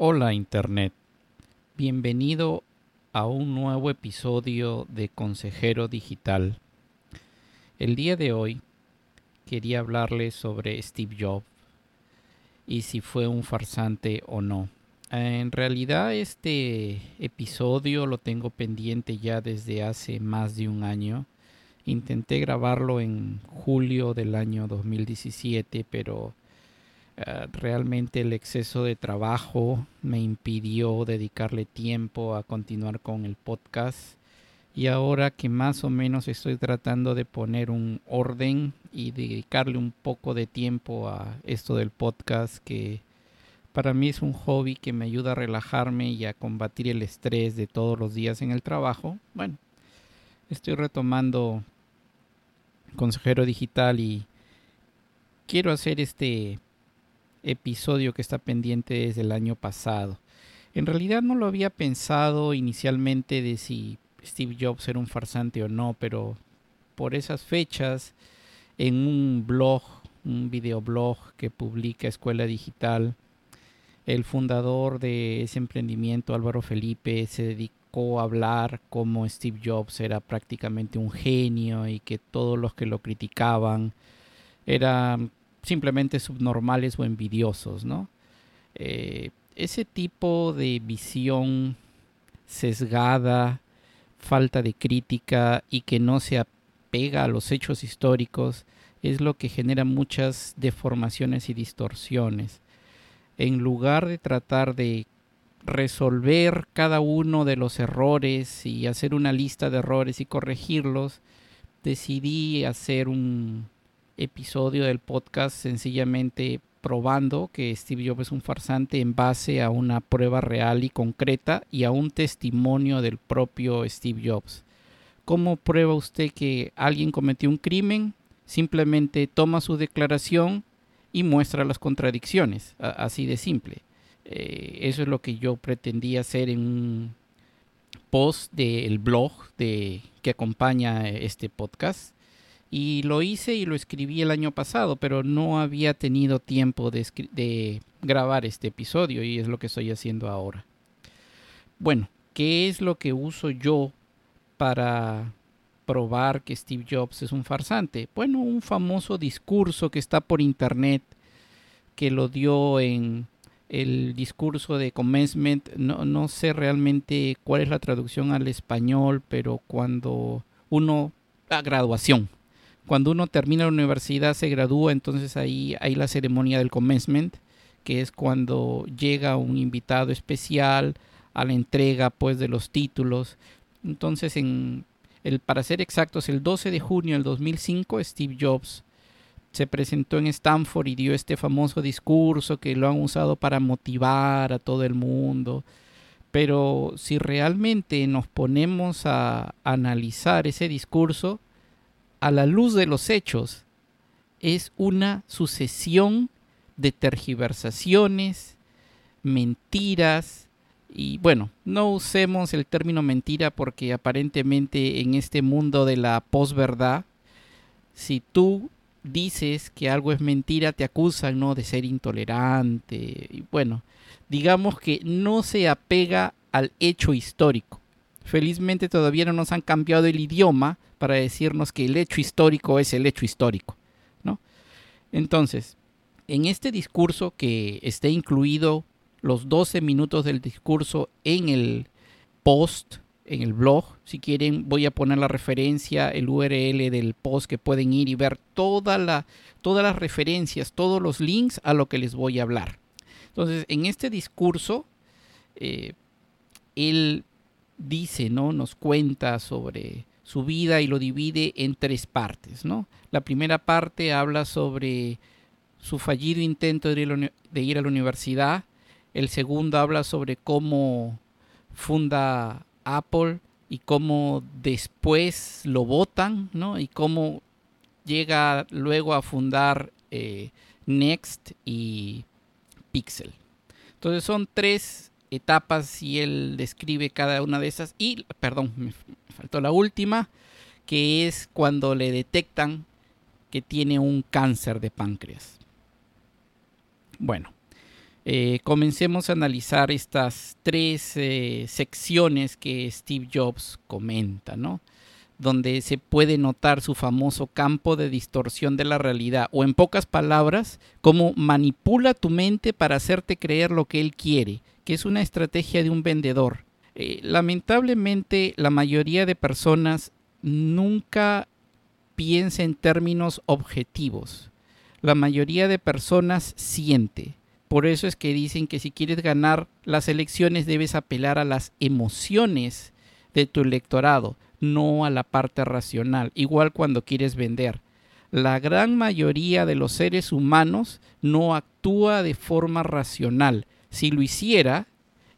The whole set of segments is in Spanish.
Hola Internet, bienvenido a un nuevo episodio de Consejero Digital. El día de hoy quería hablarles sobre Steve Jobs y si fue un farsante o no. En realidad este episodio lo tengo pendiente ya desde hace más de un año. Intenté grabarlo en julio del año 2017, pero eh, realmente el exceso de trabajo me impidió dedicarle tiempo a continuar con el podcast. Y ahora que más o menos estoy tratando de poner un orden y dedicarle un poco de tiempo a esto del podcast, que para mí es un hobby que me ayuda a relajarme y a combatir el estrés de todos los días en el trabajo, bueno, estoy retomando consejero digital y quiero hacer este episodio que está pendiente desde el año pasado. En realidad no lo había pensado inicialmente de si Steve Jobs era un farsante o no, pero por esas fechas, en un blog, un videoblog que publica Escuela Digital, el fundador de ese emprendimiento, Álvaro Felipe, se dedicó a hablar como Steve Jobs era prácticamente un genio y que todos los que lo criticaban eran simplemente subnormales o envidiosos, ¿no? Eh, ese tipo de visión sesgada, falta de crítica y que no se apega a los hechos históricos es lo que genera muchas deformaciones y distorsiones. En lugar de tratar de resolver cada uno de los errores y hacer una lista de errores y corregirlos, decidí hacer un, episodio del podcast sencillamente probando que Steve Jobs es un farsante en base a una prueba real y concreta y a un testimonio del propio Steve Jobs. ¿Cómo prueba usted que alguien cometió un crimen? Simplemente toma su declaración y muestra las contradicciones, así de simple. Eh, eso es lo que yo pretendía hacer en un post del blog de, que acompaña este podcast y lo hice y lo escribí el año pasado, pero no había tenido tiempo de, grabar este episodio y es lo que estoy haciendo ahora. Bueno, ¿qué es lo que uso yo para probar que Steve Jobs es un farsante? Bueno, un famoso discurso que está por internet que lo dio en el discurso de commencement. No, no sé realmente cuál es la traducción al español, pero cuando uno... a graduación, cuando uno termina la universidad, se gradúa, entonces ahí hay la ceremonia del commencement, que es cuando llega un invitado especial a la entrega pues de los títulos. Entonces, en el, para ser exactos, el 12 de junio del 2005, Steve Jobs se presentó en Stanford y dio este famoso discurso que lo han usado para motivar a todo el mundo. Pero si realmente nos ponemos a analizar ese discurso, a la luz de los hechos, es una sucesión de tergiversaciones, mentiras, y bueno, no usemos el término mentira porque aparentemente en este mundo de la posverdad, si tú dices que algo es mentira, te acusan ¿no? de ser intolerante. Y bueno, digamos que no se apega al hecho histórico. Felizmente todavía no nos han cambiado el idioma para decirnos que el hecho histórico es el hecho histórico. ¿no? Entonces, en este discurso que esté incluido los 12 minutos del discurso en el post, en el blog, si quieren voy a poner la referencia, el URL del post que pueden ir y ver toda la, todas las referencias, todos los links a lo que les voy a hablar. Entonces, en este discurso, eh, él dice, ¿no? Nos cuenta sobre su vida y lo divide en tres partes. ¿no? La primera parte habla sobre su fallido intento de ir, a la universidad. El segundo habla sobre cómo funda Apple y cómo después lo votan, ¿no? Y cómo llega luego a fundar eh, Next y Pixel. Entonces son tres etapas y él describe cada una de esas. Y, perdón, me faltó la última, que es cuando le detectan que tiene un cáncer de páncreas. Bueno, eh, comencemos a analizar estas tres eh, secciones que Steve Jobs comenta, ¿no? donde se puede notar su famoso campo de distorsión de la realidad, o en pocas palabras, cómo manipula tu mente para hacerte creer lo que él quiere, que es una estrategia de un vendedor. Eh, lamentablemente, la mayoría de personas nunca piensa en términos objetivos. La mayoría de personas siente. Por eso es que dicen que si quieres ganar las elecciones debes apelar a las emociones de tu electorado no a la parte racional, igual cuando quieres vender. La gran mayoría de los seres humanos no actúa de forma racional. Si lo hiciera,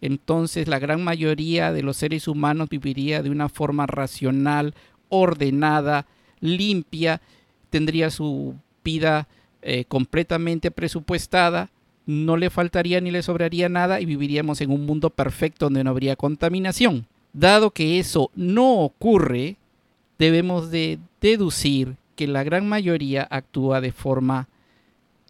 entonces la gran mayoría de los seres humanos viviría de una forma racional, ordenada, limpia, tendría su vida eh, completamente presupuestada, no le faltaría ni le sobraría nada y viviríamos en un mundo perfecto donde no habría contaminación. Dado que eso no ocurre, debemos de deducir que la gran mayoría actúa de forma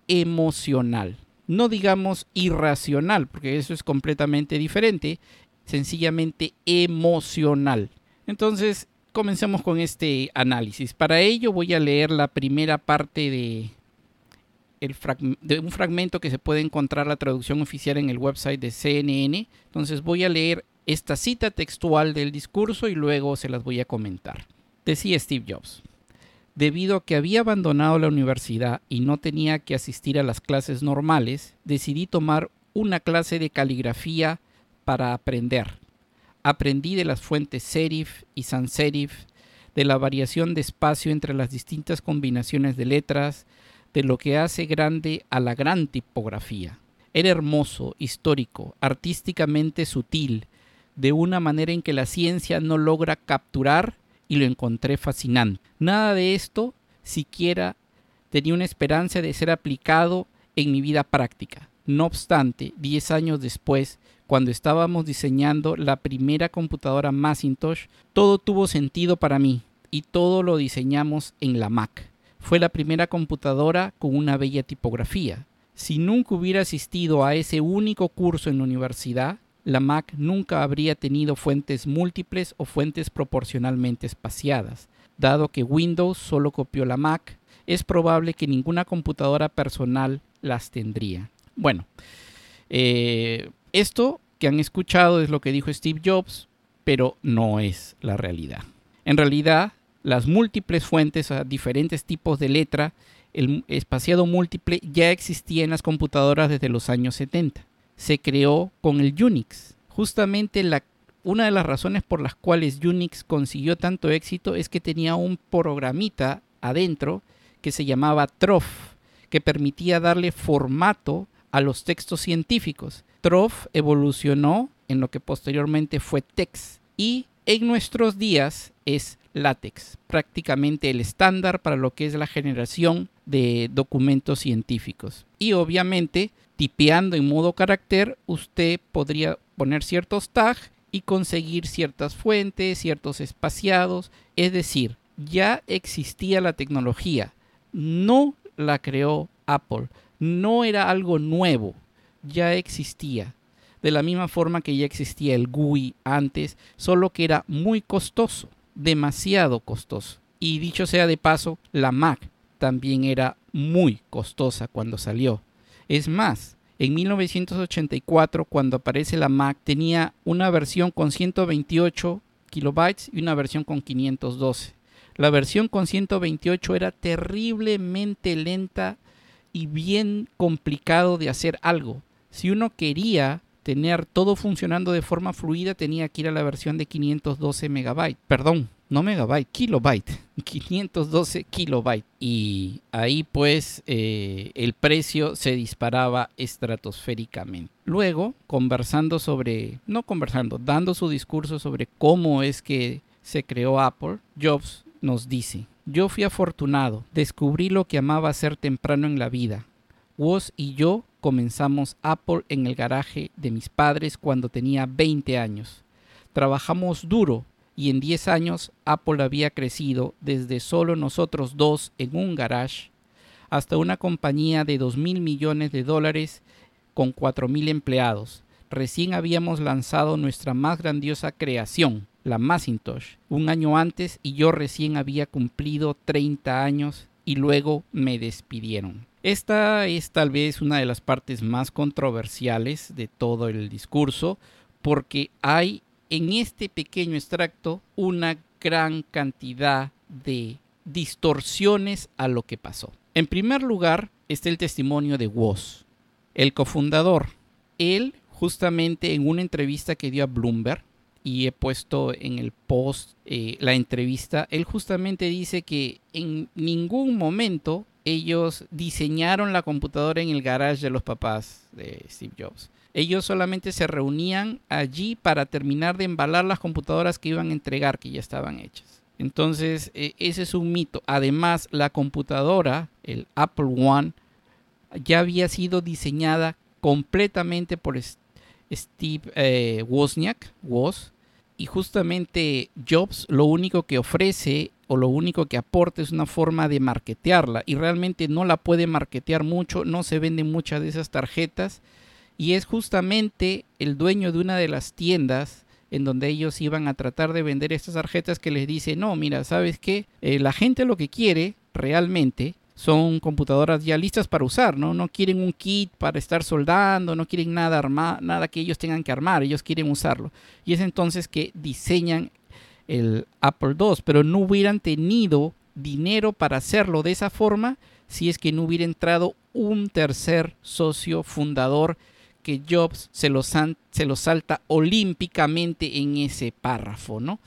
emocional. No digamos irracional, porque eso es completamente diferente, sencillamente emocional. Entonces, comencemos con este análisis. Para ello voy a leer la primera parte de, de un fragmento que se puede encontrar la traducción oficial en el website de CNN. Entonces voy a leer esta cita textual del discurso y luego se las voy a comentar. Decía Steve Jobs, debido a que había abandonado la universidad y no tenía que asistir a las clases normales, decidí tomar una clase de caligrafía para aprender. Aprendí de las fuentes serif y sans serif, de la variación de espacio entre las distintas combinaciones de letras, de lo que hace grande a la gran tipografía. Era hermoso, histórico, artísticamente sutil, de una manera en que la ciencia no logra capturar y lo encontré fascinante. Nada de esto siquiera tenía una esperanza de ser aplicado en mi vida práctica. No obstante, 10 años después, cuando estábamos diseñando la primera computadora Macintosh, todo tuvo sentido para mí y todo lo diseñamos en la Mac. Fue la primera computadora con una bella tipografía. Si nunca hubiera asistido a ese único curso en la universidad, la Mac nunca habría tenido fuentes múltiples o fuentes proporcionalmente espaciadas. Dado que Windows solo copió la Mac, es probable que ninguna computadora personal las tendría. Bueno, eh, esto que han escuchado es lo que dijo Steve Jobs, pero no es la realidad. En realidad, las múltiples fuentes a diferentes tipos de letra, el espaciado múltiple ya existía en las computadoras desde los años 70 se creó con el Unix. Justamente la, una de las razones por las cuales Unix consiguió tanto éxito es que tenía un programita adentro que se llamaba Trof, que permitía darle formato a los textos científicos. Trof evolucionó en lo que posteriormente fue TeX y en nuestros días es LaTeX, prácticamente el estándar para lo que es la generación de documentos científicos. Y obviamente tipeando en modo carácter, usted podría poner ciertos tags y conseguir ciertas fuentes, ciertos espaciados. Es decir, ya existía la tecnología, no la creó Apple, no era algo nuevo, ya existía. De la misma forma que ya existía el GUI antes, solo que era muy costoso, demasiado costoso. Y dicho sea de paso, la Mac también era muy costosa cuando salió. Es más, en 1984, cuando aparece la Mac, tenía una versión con 128 kilobytes y una versión con 512. La versión con 128 era terriblemente lenta y bien complicado de hacer algo. Si uno quería tener todo funcionando de forma fluida, tenía que ir a la versión de 512 megabytes. Perdón, no megabyte, kilobyte, 512 kilobytes. Y ahí pues eh, el precio se disparaba estratosféricamente. Luego, conversando sobre, no conversando, dando su discurso sobre cómo es que se creó Apple, Jobs nos dice, yo fui afortunado, descubrí lo que amaba hacer temprano en la vida. Woz y yo comenzamos Apple en el garaje de mis padres cuando tenía 20 años. Trabajamos duro y en 10 años Apple había crecido desde solo nosotros dos en un garage hasta una compañía de 2 mil millones de dólares con 4.000 empleados. Recién habíamos lanzado nuestra más grandiosa creación, la Macintosh, un año antes y yo recién había cumplido 30 años y luego me despidieron. Esta es tal vez una de las partes más controversiales de todo el discurso porque hay en este pequeño extracto una gran cantidad de distorsiones a lo que pasó. En primer lugar está el testimonio de Woz, el cofundador. Él justamente en una entrevista que dio a Bloomberg, y he puesto en el post eh, la entrevista, él justamente dice que en ningún momento ellos diseñaron la computadora en el garage de los papás de Steve Jobs. Ellos solamente se reunían allí para terminar de embalar las computadoras que iban a entregar, que ya estaban hechas. Entonces, e, ese es un mito. Además, la computadora, el Apple One, ya había sido diseñada completamente por Steve eh, Wozniak, Woz, y justamente Jobs lo único que ofrece o lo único que aporta es una forma de marketearla y realmente no la puede marketear mucho, no se venden muchas de esas tarjetas y es justamente el dueño de una de las tiendas en donde ellos iban a tratar de vender estas tarjetas que les dice, no, mira, ¿sabes qué? Eh, la gente lo que quiere realmente son computadoras ya listas para usar, ¿no? No quieren un kit para estar soldando, no quieren nada armar, nada que ellos tengan que armar, ellos quieren usarlo. Y es entonces que diseñan el Apple II, pero no hubieran tenido dinero para hacerlo de esa forma si es que no hubiera entrado un tercer socio fundador que Jobs se lo, se salta olímpicamente en ese párrafo, ¿no?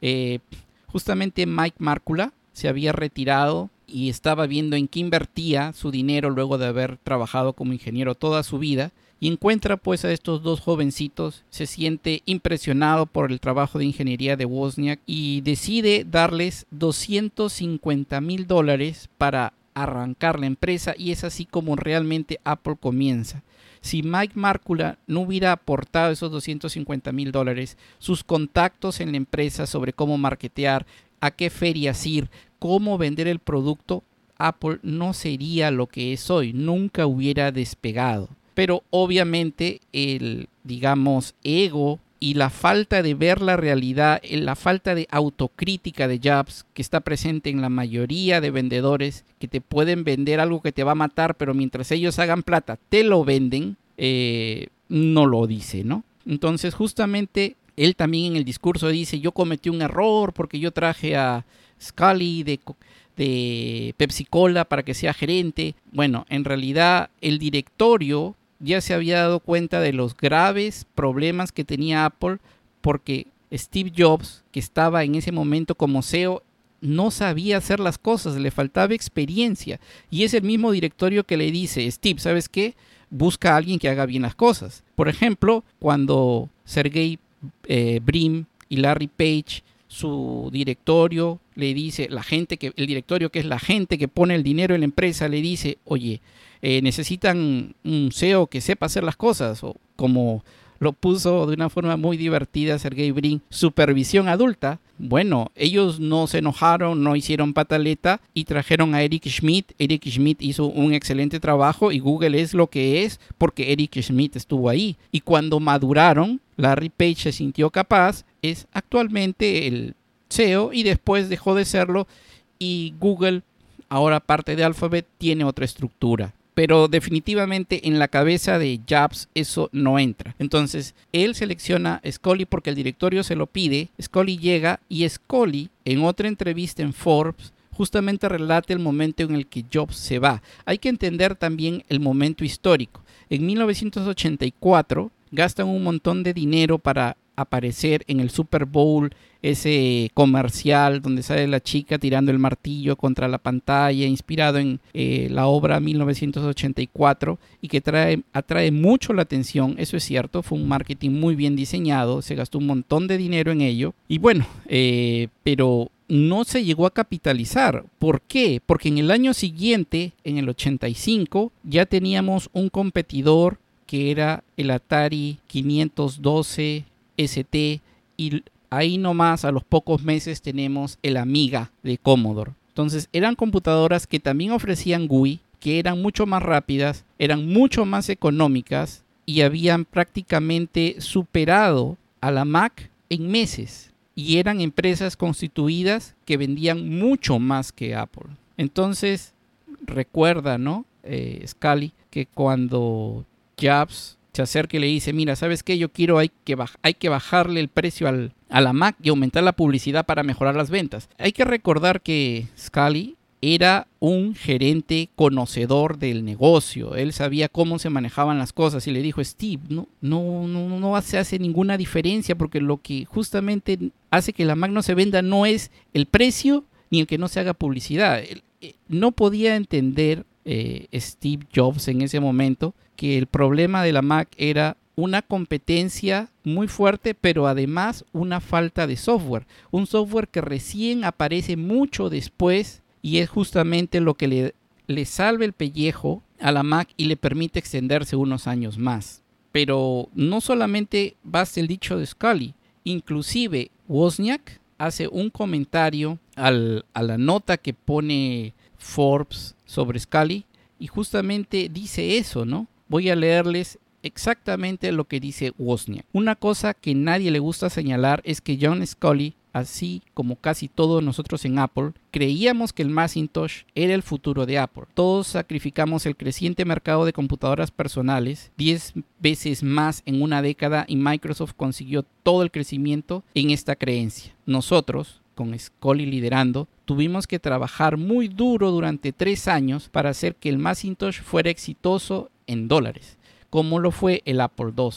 Eh, justamente Mike Markula se había retirado y estaba viendo en qué invertía su dinero luego de haber trabajado como ingeniero toda su vida y encuentra pues a estos dos jovencitos, se siente impresionado por el trabajo de ingeniería de Wozniak y decide darles 250 mil dólares para arrancar la empresa y es así como realmente Apple comienza. Si Mike Markula no hubiera aportado esos 250 mil dólares, sus contactos en la empresa sobre cómo marketear, a qué ferias ir, cómo vender el producto, Apple no sería lo que es hoy, nunca hubiera despegado. Pero obviamente el, digamos, ego y la falta de ver la realidad, la falta de autocrítica de Jobs que está presente en la mayoría de vendedores que te pueden vender algo que te va a matar, pero mientras ellos hagan plata, te lo venden, eh, no lo dice, ¿no? Entonces justamente él también en el discurso dice, yo cometí un error porque yo traje a Scully de, Pepsi Cola para que sea gerente. Bueno, en realidad el directorio ya se había dado cuenta de los graves problemas que tenía Apple porque Steve Jobs, que estaba en ese momento como CEO, no sabía hacer las cosas, le faltaba experiencia. Y es el mismo directorio que le dice, Steve, ¿sabes qué? Busca a alguien que haga bien las cosas. Por ejemplo, cuando Sergey eh, Brim y Larry Page, su directorio le dice, la gente que, el directorio que es la gente que pone el dinero en la empresa, le dice, oye, eh, necesitan un CEO que sepa hacer las cosas, o como lo puso de una forma muy divertida Sergey Brin, supervisión adulta. Bueno, ellos no se enojaron, no hicieron pataleta y trajeron a Eric Schmidt. Eric Schmidt hizo un excelente trabajo y Google es lo que es porque Eric Schmidt estuvo ahí. Y cuando maduraron, Larry Page se sintió capaz, es actualmente el CEO y después dejó de serlo y Google, ahora parte de Alphabet, tiene otra estructura pero definitivamente en la cabeza de Jobs eso no entra. Entonces, él selecciona Scully porque el directorio se lo pide, Scully llega y Scully en otra entrevista en Forbes justamente relata el momento en el que Jobs se va. Hay que entender también el momento histórico. En 1984 gastan un montón de dinero para aparecer en el Super Bowl, ese comercial donde sale la chica tirando el martillo contra la pantalla, inspirado en eh, la obra 1984 y que trae, atrae mucho la atención, eso es cierto, fue un marketing muy bien diseñado, se gastó un montón de dinero en ello y bueno, eh, pero no se llegó a capitalizar. ¿Por qué? Porque en el año siguiente, en el 85, ya teníamos un competidor que era el Atari 512 ST y ahí nomás a los pocos meses tenemos el Amiga de Commodore. Entonces eran computadoras que también ofrecían GUI, que eran mucho más rápidas, eran mucho más económicas y habían prácticamente superado a la Mac en meses. Y eran empresas constituidas que vendían mucho más que Apple. Entonces, recuerda, ¿no? Eh, que cuando Jobs se acerca y le dice, mira, ¿sabes qué? Yo quiero, hay que, hay que bajarle el precio al, a la Mac y aumentar la publicidad para mejorar las ventas. Hay que recordar que Scully era un gerente conocedor del negocio. Él sabía cómo se manejaban las cosas y le dijo, Steve, no, no, no, no se hace ninguna diferencia porque lo que justamente hace que la Mac no se venda no es el precio ni el que no se haga publicidad. Eh, no podía entender eh, Steve Jobs en ese momento que el problema de la Mac era una competencia muy fuerte, pero además una falta de software. Un software que recién aparece mucho después y es justamente lo que le, le salve el pellejo a la Mac y le permite extenderse unos años más. Pero no solamente basta el dicho de Scully, inclusive Wozniak hace un comentario a la nota que pone Forbes sobre Scully y justamente dice eso, ¿no? Voy a leerles exactamente lo que dice Wozniak. Una cosa que nadie le gusta señalar es que John Scully, así como casi todos nosotros en Apple, creíamos que el Macintosh era el futuro de Apple. Todos sacrificamos el creciente mercado de computadoras personales 10 veces más en una década y Microsoft consiguió todo el crecimiento en esta creencia. Nosotros, con Scully liderando, tuvimos que trabajar muy duro durante tres años para hacer que el Macintosh fuera exitoso en dólares como lo fue el Apple II,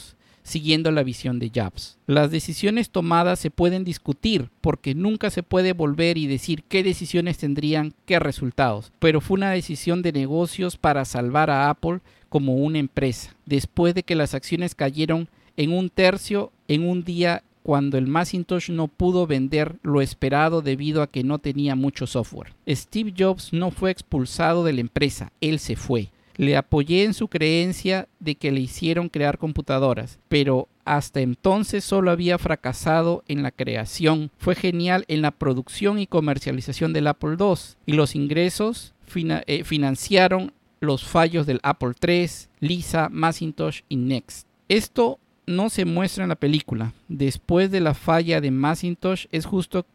siguiendo la visión de Jobs. Las decisiones tomadas se pueden discutir porque nunca se puede volver y decir qué decisiones tendrían qué resultados, pero fue una decisión de negocios para salvar a Apple como una empresa, después de que las acciones cayeron en un tercio en un día cuando el Macintosh no pudo vender lo esperado debido a que no tenía mucho software. Steve Jobs no fue expulsado de la empresa, él se fue. Le apoyé en su creencia de que le hicieron crear computadoras, pero hasta entonces solo había fracasado en la creación. Fue genial en la producción y comercialización del Apple II y los ingresos eh, financiaron los fallos del Apple III, Lisa, Macintosh y Next. Esto no se muestra en la película. Después de la falla de Macintosh es justo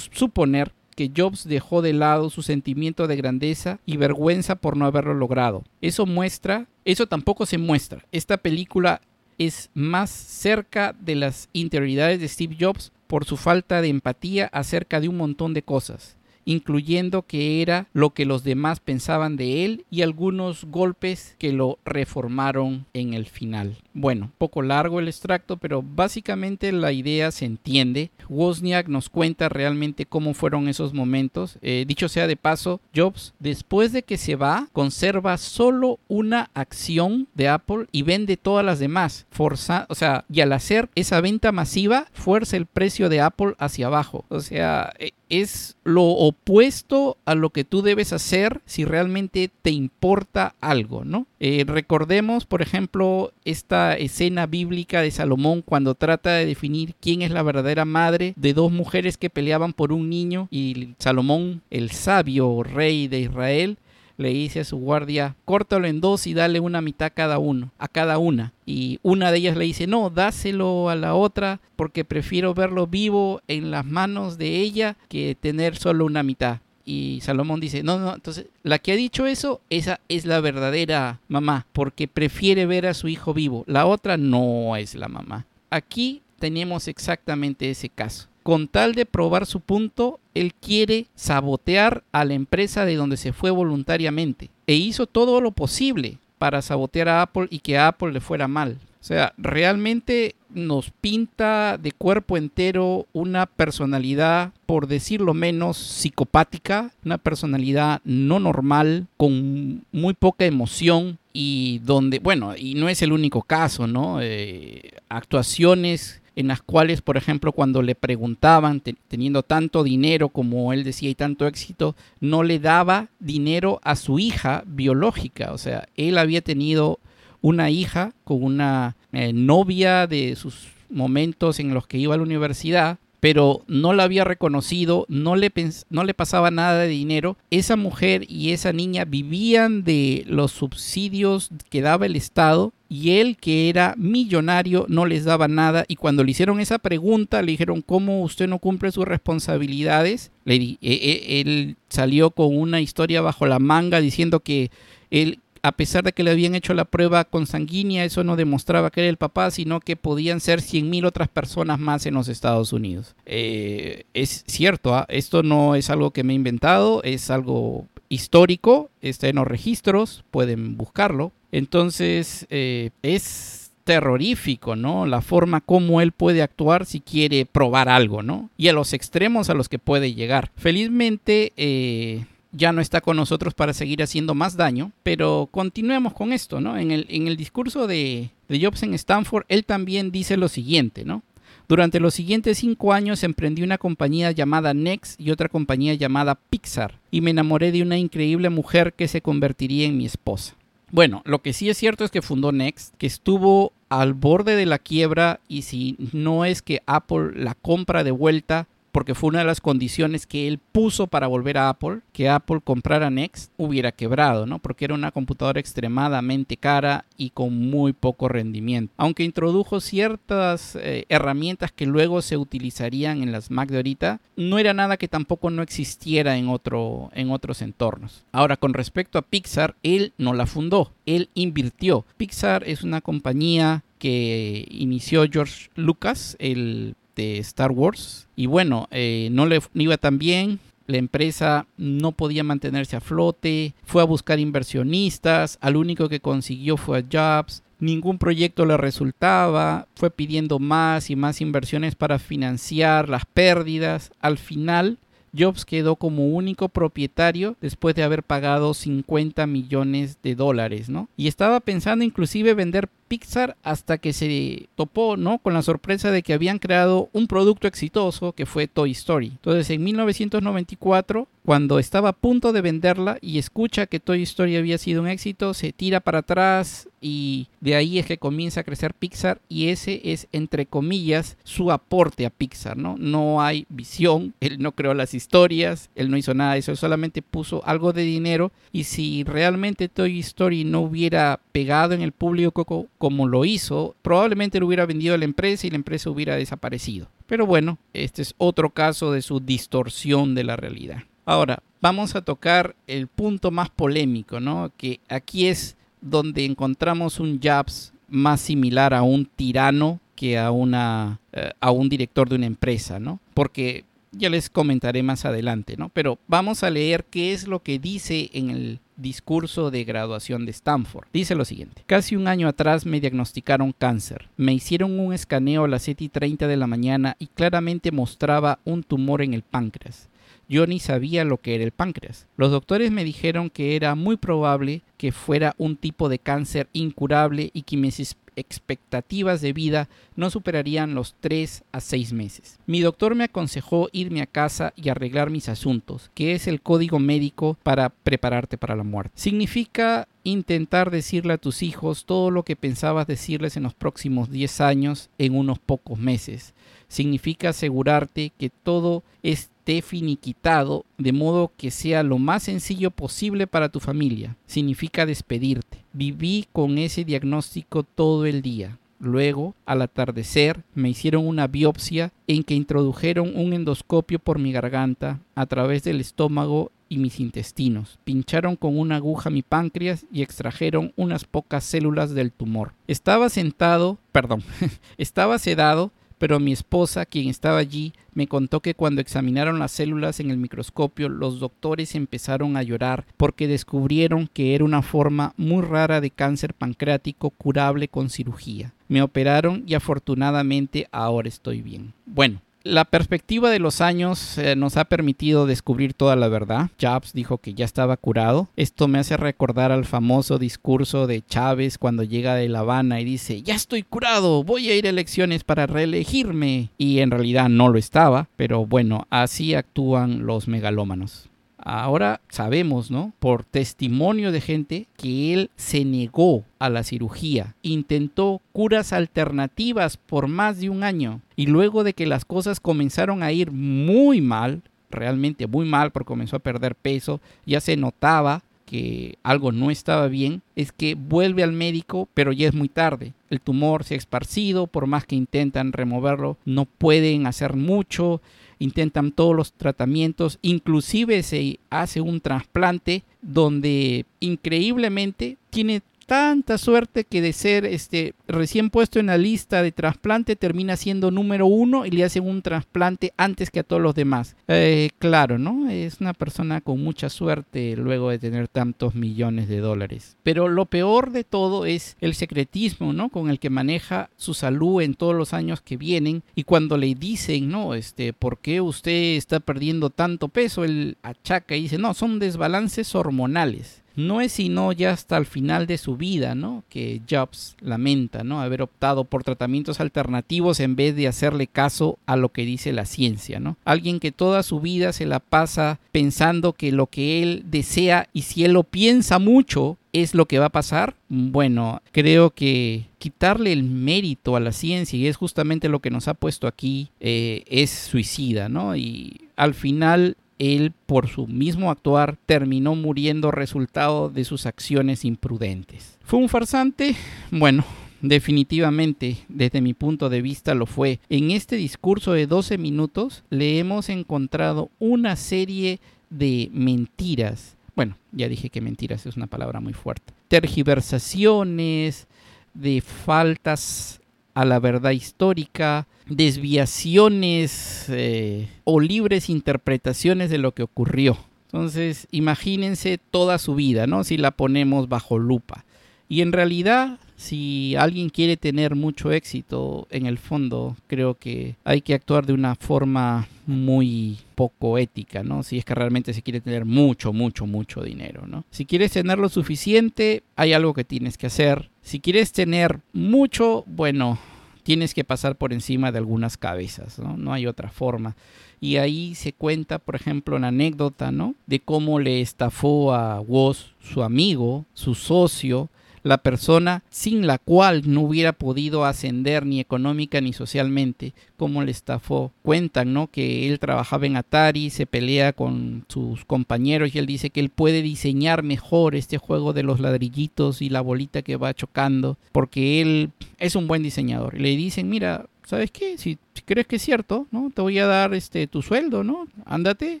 suponer que Jobs dejó de lado su sentimiento de grandeza y vergüenza por no haberlo logrado. Eso muestra, eso tampoco se muestra. Esta película es más cerca de las interioridades de Steve Jobs por su falta de empatía acerca de un montón de cosas incluyendo que era lo que los demás pensaban de él y algunos golpes que lo reformaron en el final. Bueno, poco largo el extracto, pero básicamente la idea se entiende. Wozniak nos cuenta realmente cómo fueron esos momentos. Eh, dicho sea de paso, Jobs, después de que se va, conserva solo una acción de Apple y vende todas las demás. Forza, o sea, y al hacer esa venta masiva, fuerza el precio de Apple hacia abajo. O sea, eh, es lo opuesto a lo que tú debes hacer si realmente te importa algo, ¿no? Eh, recordemos, por ejemplo, esta escena bíblica de Salomón cuando trata de definir quién es la verdadera madre de dos mujeres que peleaban por un niño y Salomón, el sabio rey de Israel, le dice a su guardia, córtalo en dos y dale una mitad cada uno, a cada una. Y una de ellas le dice, no, dáselo a la otra porque prefiero verlo vivo en las manos de ella que tener solo una mitad. Y Salomón dice, no, no, entonces la que ha dicho eso, esa es la verdadera mamá, porque prefiere ver a su hijo vivo. La otra no es la mamá. Aquí tenemos exactamente ese caso con tal de probar su punto, él quiere sabotear a la empresa de donde se fue voluntariamente. E hizo todo lo posible para sabotear a Apple y que a Apple le fuera mal. O sea, realmente nos pinta de cuerpo entero una personalidad, por decirlo menos, psicopática, una personalidad no normal, con muy poca emoción y donde, bueno, y no es el único caso, ¿no? Eh, actuaciones en las cuales, por ejemplo, cuando le preguntaban, teniendo tanto dinero como él decía y tanto éxito, no le daba dinero a su hija biológica. O sea, él había tenido una hija con una eh, novia de sus momentos en los que iba a la universidad, pero no la había reconocido, no le, no le pasaba nada de dinero. Esa mujer y esa niña vivían de los subsidios que daba el Estado y él que era millonario no les daba nada y cuando le hicieron esa pregunta le dijeron cómo usted no cumple sus responsabilidades le e, e, él salió con una historia bajo la manga diciendo que él a pesar de que le habían hecho la prueba consanguínea, eso no demostraba que era el papá, sino que podían ser 100.000 otras personas más en los Estados Unidos. Eh, es cierto, ¿ah? esto no es algo que me he inventado, es algo histórico, está en los registros, pueden buscarlo. Entonces, eh, es terrorífico, ¿no? La forma como él puede actuar si quiere probar algo, ¿no? Y a los extremos a los que puede llegar. Felizmente, eh, ya no está con nosotros para seguir haciendo más daño, pero continuemos con esto, ¿no? En el, en el discurso de, de Jobs en Stanford, él también dice lo siguiente, ¿no? Durante los siguientes cinco años emprendí una compañía llamada Next y otra compañía llamada Pixar, y me enamoré de una increíble mujer que se convertiría en mi esposa. Bueno, lo que sí es cierto es que fundó Next, que estuvo al borde de la quiebra y si no es que Apple la compra de vuelta, porque fue una de las condiciones que él puso para volver a Apple, que Apple comprara Next, hubiera quebrado, ¿no? Porque era una computadora extremadamente cara y con muy poco rendimiento. Aunque introdujo ciertas eh, herramientas que luego se utilizarían en las Mac de ahorita, no era nada que tampoco no existiera en, otro, en otros entornos. Ahora, con respecto a Pixar, él no la fundó, él invirtió. Pixar es una compañía que inició George Lucas, el de Star Wars. Y bueno, eh, no le iba tan bien. La empresa no podía mantenerse a flote. Fue a buscar inversionistas. Al único que consiguió fue a Jobs. Ningún proyecto le resultaba. Fue pidiendo más y más inversiones para financiar las pérdidas. Al final Jobs quedó como único propietario después de haber pagado 50 millones de dólares, ¿no? Y estaba pensando inclusive vender Pixar hasta que se topó, ¿no? Con la sorpresa de que habían creado un producto exitoso que fue Toy Story. Entonces, en 1994, cuando estaba a punto de venderla y escucha que Toy Story había sido un éxito, se tira para atrás y de ahí es que comienza a crecer Pixar y ese es entre comillas su aporte a Pixar, ¿no? No hay visión, él no creó las historias, él no hizo nada de eso, solamente puso algo de dinero y si realmente Toy Story no hubiera pegado en el público como lo hizo, probablemente lo hubiera vendido a la empresa y la empresa hubiera desaparecido. Pero bueno, este es otro caso de su distorsión de la realidad. Ahora, vamos a tocar el punto más polémico, ¿no? Que aquí es donde encontramos un Jobs más similar a un tirano que a, una, eh, a un director de una empresa, ¿no? Porque ya les comentaré más adelante, ¿no? Pero vamos a leer qué es lo que dice en el discurso de graduación de Stanford. Dice lo siguiente. Casi un año atrás me diagnosticaron cáncer. Me hicieron un escaneo a las 7 y 30 de la mañana y claramente mostraba un tumor en el páncreas. Yo ni sabía lo que era el páncreas. Los doctores me dijeron que era muy probable que fuera un tipo de cáncer incurable y que mis expectativas de vida no superarían los 3 a 6 meses. Mi doctor me aconsejó irme a casa y arreglar mis asuntos, que es el código médico para prepararte para la muerte. Significa intentar decirle a tus hijos todo lo que pensabas decirles en los próximos 10 años en unos pocos meses. Significa asegurarte que todo es finiquitado de modo que sea lo más sencillo posible para tu familia. Significa despedirte. Viví con ese diagnóstico todo el día. Luego, al atardecer, me hicieron una biopsia en que introdujeron un endoscopio por mi garganta a través del estómago y mis intestinos. Pincharon con una aguja mi páncreas y extrajeron unas pocas células del tumor. Estaba sentado, perdón, estaba sedado pero mi esposa, quien estaba allí, me contó que cuando examinaron las células en el microscopio, los doctores empezaron a llorar porque descubrieron que era una forma muy rara de cáncer pancreático curable con cirugía. Me operaron y afortunadamente ahora estoy bien. Bueno, la perspectiva de los años eh, nos ha permitido descubrir toda la verdad. Jobs dijo que ya estaba curado. Esto me hace recordar al famoso discurso de Chávez cuando llega de La Habana y dice, ya estoy curado, voy a ir a elecciones para reelegirme. Y en realidad no lo estaba, pero bueno, así actúan los megalómanos. Ahora sabemos, ¿no? Por testimonio de gente que él se negó a la cirugía, intentó curas alternativas por más de un año y luego de que las cosas comenzaron a ir muy mal, realmente muy mal porque comenzó a perder peso, ya se notaba que algo no estaba bien, es que vuelve al médico, pero ya es muy tarde. El tumor se ha esparcido, por más que intentan removerlo, no pueden hacer mucho intentan todos los tratamientos, inclusive se hace un trasplante donde increíblemente tiene tanta suerte que de ser este recién puesto en la lista de trasplante termina siendo número uno y le hacen un trasplante antes que a todos los demás. Eh, claro, ¿no? Es una persona con mucha suerte luego de tener tantos millones de dólares. Pero lo peor de todo es el secretismo, ¿no? Con el que maneja su salud en todos los años que vienen y cuando le dicen, ¿no? Este, ¿por qué usted está perdiendo tanto peso? Él achaca y dice, no, son desbalances hormonales no es sino ya hasta el final de su vida, ¿no? Que Jobs lamenta, ¿no? Haber optado por tratamientos alternativos en vez de hacerle caso a lo que dice la ciencia, ¿no? Alguien que toda su vida se la pasa pensando que lo que él desea y si él lo piensa mucho es lo que va a pasar. Bueno, creo que quitarle el mérito a la ciencia y es justamente lo que nos ha puesto aquí eh, es suicida, ¿no? Y al final él por su mismo actuar terminó muriendo resultado de sus acciones imprudentes. ¿Fue un farsante? Bueno, Definitivamente, desde mi punto de vista lo fue. En este discurso de 12 minutos le hemos encontrado una serie de mentiras. Bueno, ya dije que mentiras es una palabra muy fuerte. Tergiversaciones, de faltas a la verdad histórica, desviaciones eh, o libres interpretaciones de lo que ocurrió. Entonces, imagínense toda su vida, ¿no? Si la ponemos bajo lupa. Y en realidad, si alguien quiere tener mucho éxito, en el fondo creo que hay que actuar de una forma muy poco ética, ¿no? Si es que realmente se quiere tener mucho, mucho, mucho dinero, ¿no? Si quieres tener lo suficiente, hay algo que tienes que hacer. Si quieres tener mucho, bueno, tienes que pasar por encima de algunas cabezas, ¿no? No hay otra forma. Y ahí se cuenta, por ejemplo, la anécdota, ¿no? De cómo le estafó a Woz, su amigo, su socio, la persona sin la cual no hubiera podido ascender ni económica ni socialmente, como le estafó. Cuentan, ¿no? Que él trabajaba en Atari, se pelea con sus compañeros y él dice que él puede diseñar mejor este juego de los ladrillitos y la bolita que va chocando, porque él es un buen diseñador. Le dicen, mira, ¿sabes qué? Si, crees que es cierto, ¿no? Te voy a dar este tu sueldo, ¿no? Ándate,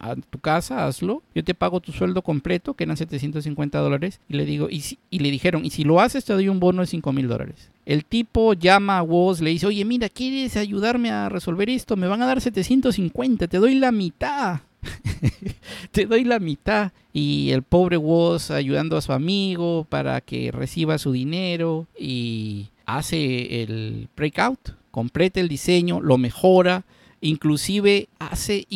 a tu casa, hazlo, yo te pago tu sueldo completo, que eran 750 dólares, y le digo, y, le dijeron, y si lo haces te doy un bono de 5 mil dólares. El tipo llama a Woz, le dice, oye, mira, ¿quieres ayudarme a resolver esto? Me van a dar 750, te doy la mitad. te doy la mitad. Y el pobre Woz ayudando a su amigo para que reciba su dinero y hace el breakout, completa el diseño, lo mejora inclusive hace,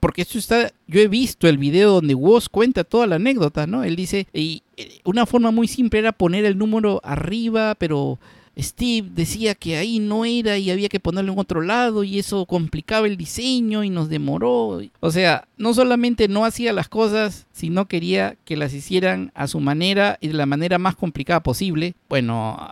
porque esto está, yo he visto el video donde Woz cuenta toda la anécdota, ¿no? Él dice, y eh, una forma muy simple era poner el número arriba, pero Steve decía que ahí no era y había que ponerlo en otro lado y eso complicaba el diseño y nos demoró. O sea, no solamente no hacía las cosas, sino quería que las hicieran a su manera y de la manera más complicada posible. Bueno,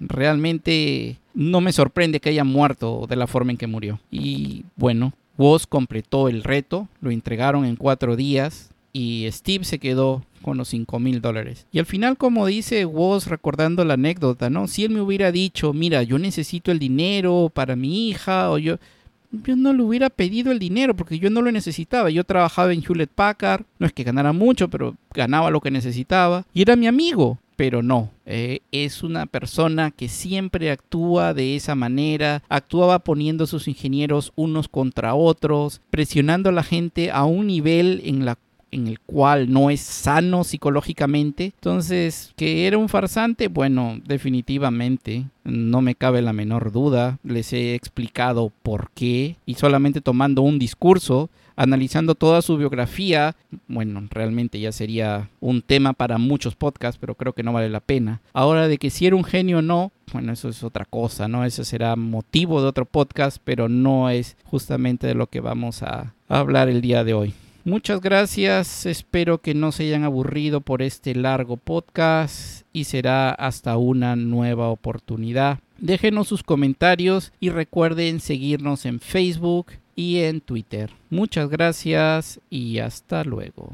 realmente no me sorprende que haya muerto de la forma en que murió. Y bueno, Woz completó el reto, lo entregaron en cuatro días y Steve se quedó con los 5 mil dólares. Y al final, como dice Woz recordando la anécdota, ¿no? Si él me hubiera dicho, mira, yo necesito el dinero para mi hija, o yo, yo no le hubiera pedido el dinero porque yo no lo necesitaba. Yo trabajaba en Hewlett Packard, no es que ganara mucho, pero ganaba lo que necesitaba. Y era mi amigo pero no. Eh, es una persona que siempre actúa de esa manera, actuaba poniendo a sus ingenieros unos contra otros, presionando a la gente a un nivel en la en el cual no es sano psicológicamente. Entonces, que era un farsante, bueno, definitivamente, no me cabe la menor duda. Les he explicado por qué y solamente tomando un discurso, analizando toda su biografía, bueno, realmente ya sería un tema para muchos podcasts, pero creo que no vale la pena. Ahora de que si era un genio o no, bueno, eso es otra cosa, ¿no? Eso será motivo de otro podcast, pero no es justamente de lo que vamos a hablar el día de hoy. Muchas gracias, espero que no se hayan aburrido por este largo podcast y será hasta una nueva oportunidad. Déjenos sus comentarios y recuerden seguirnos en Facebook y en Twitter. Muchas gracias y hasta luego.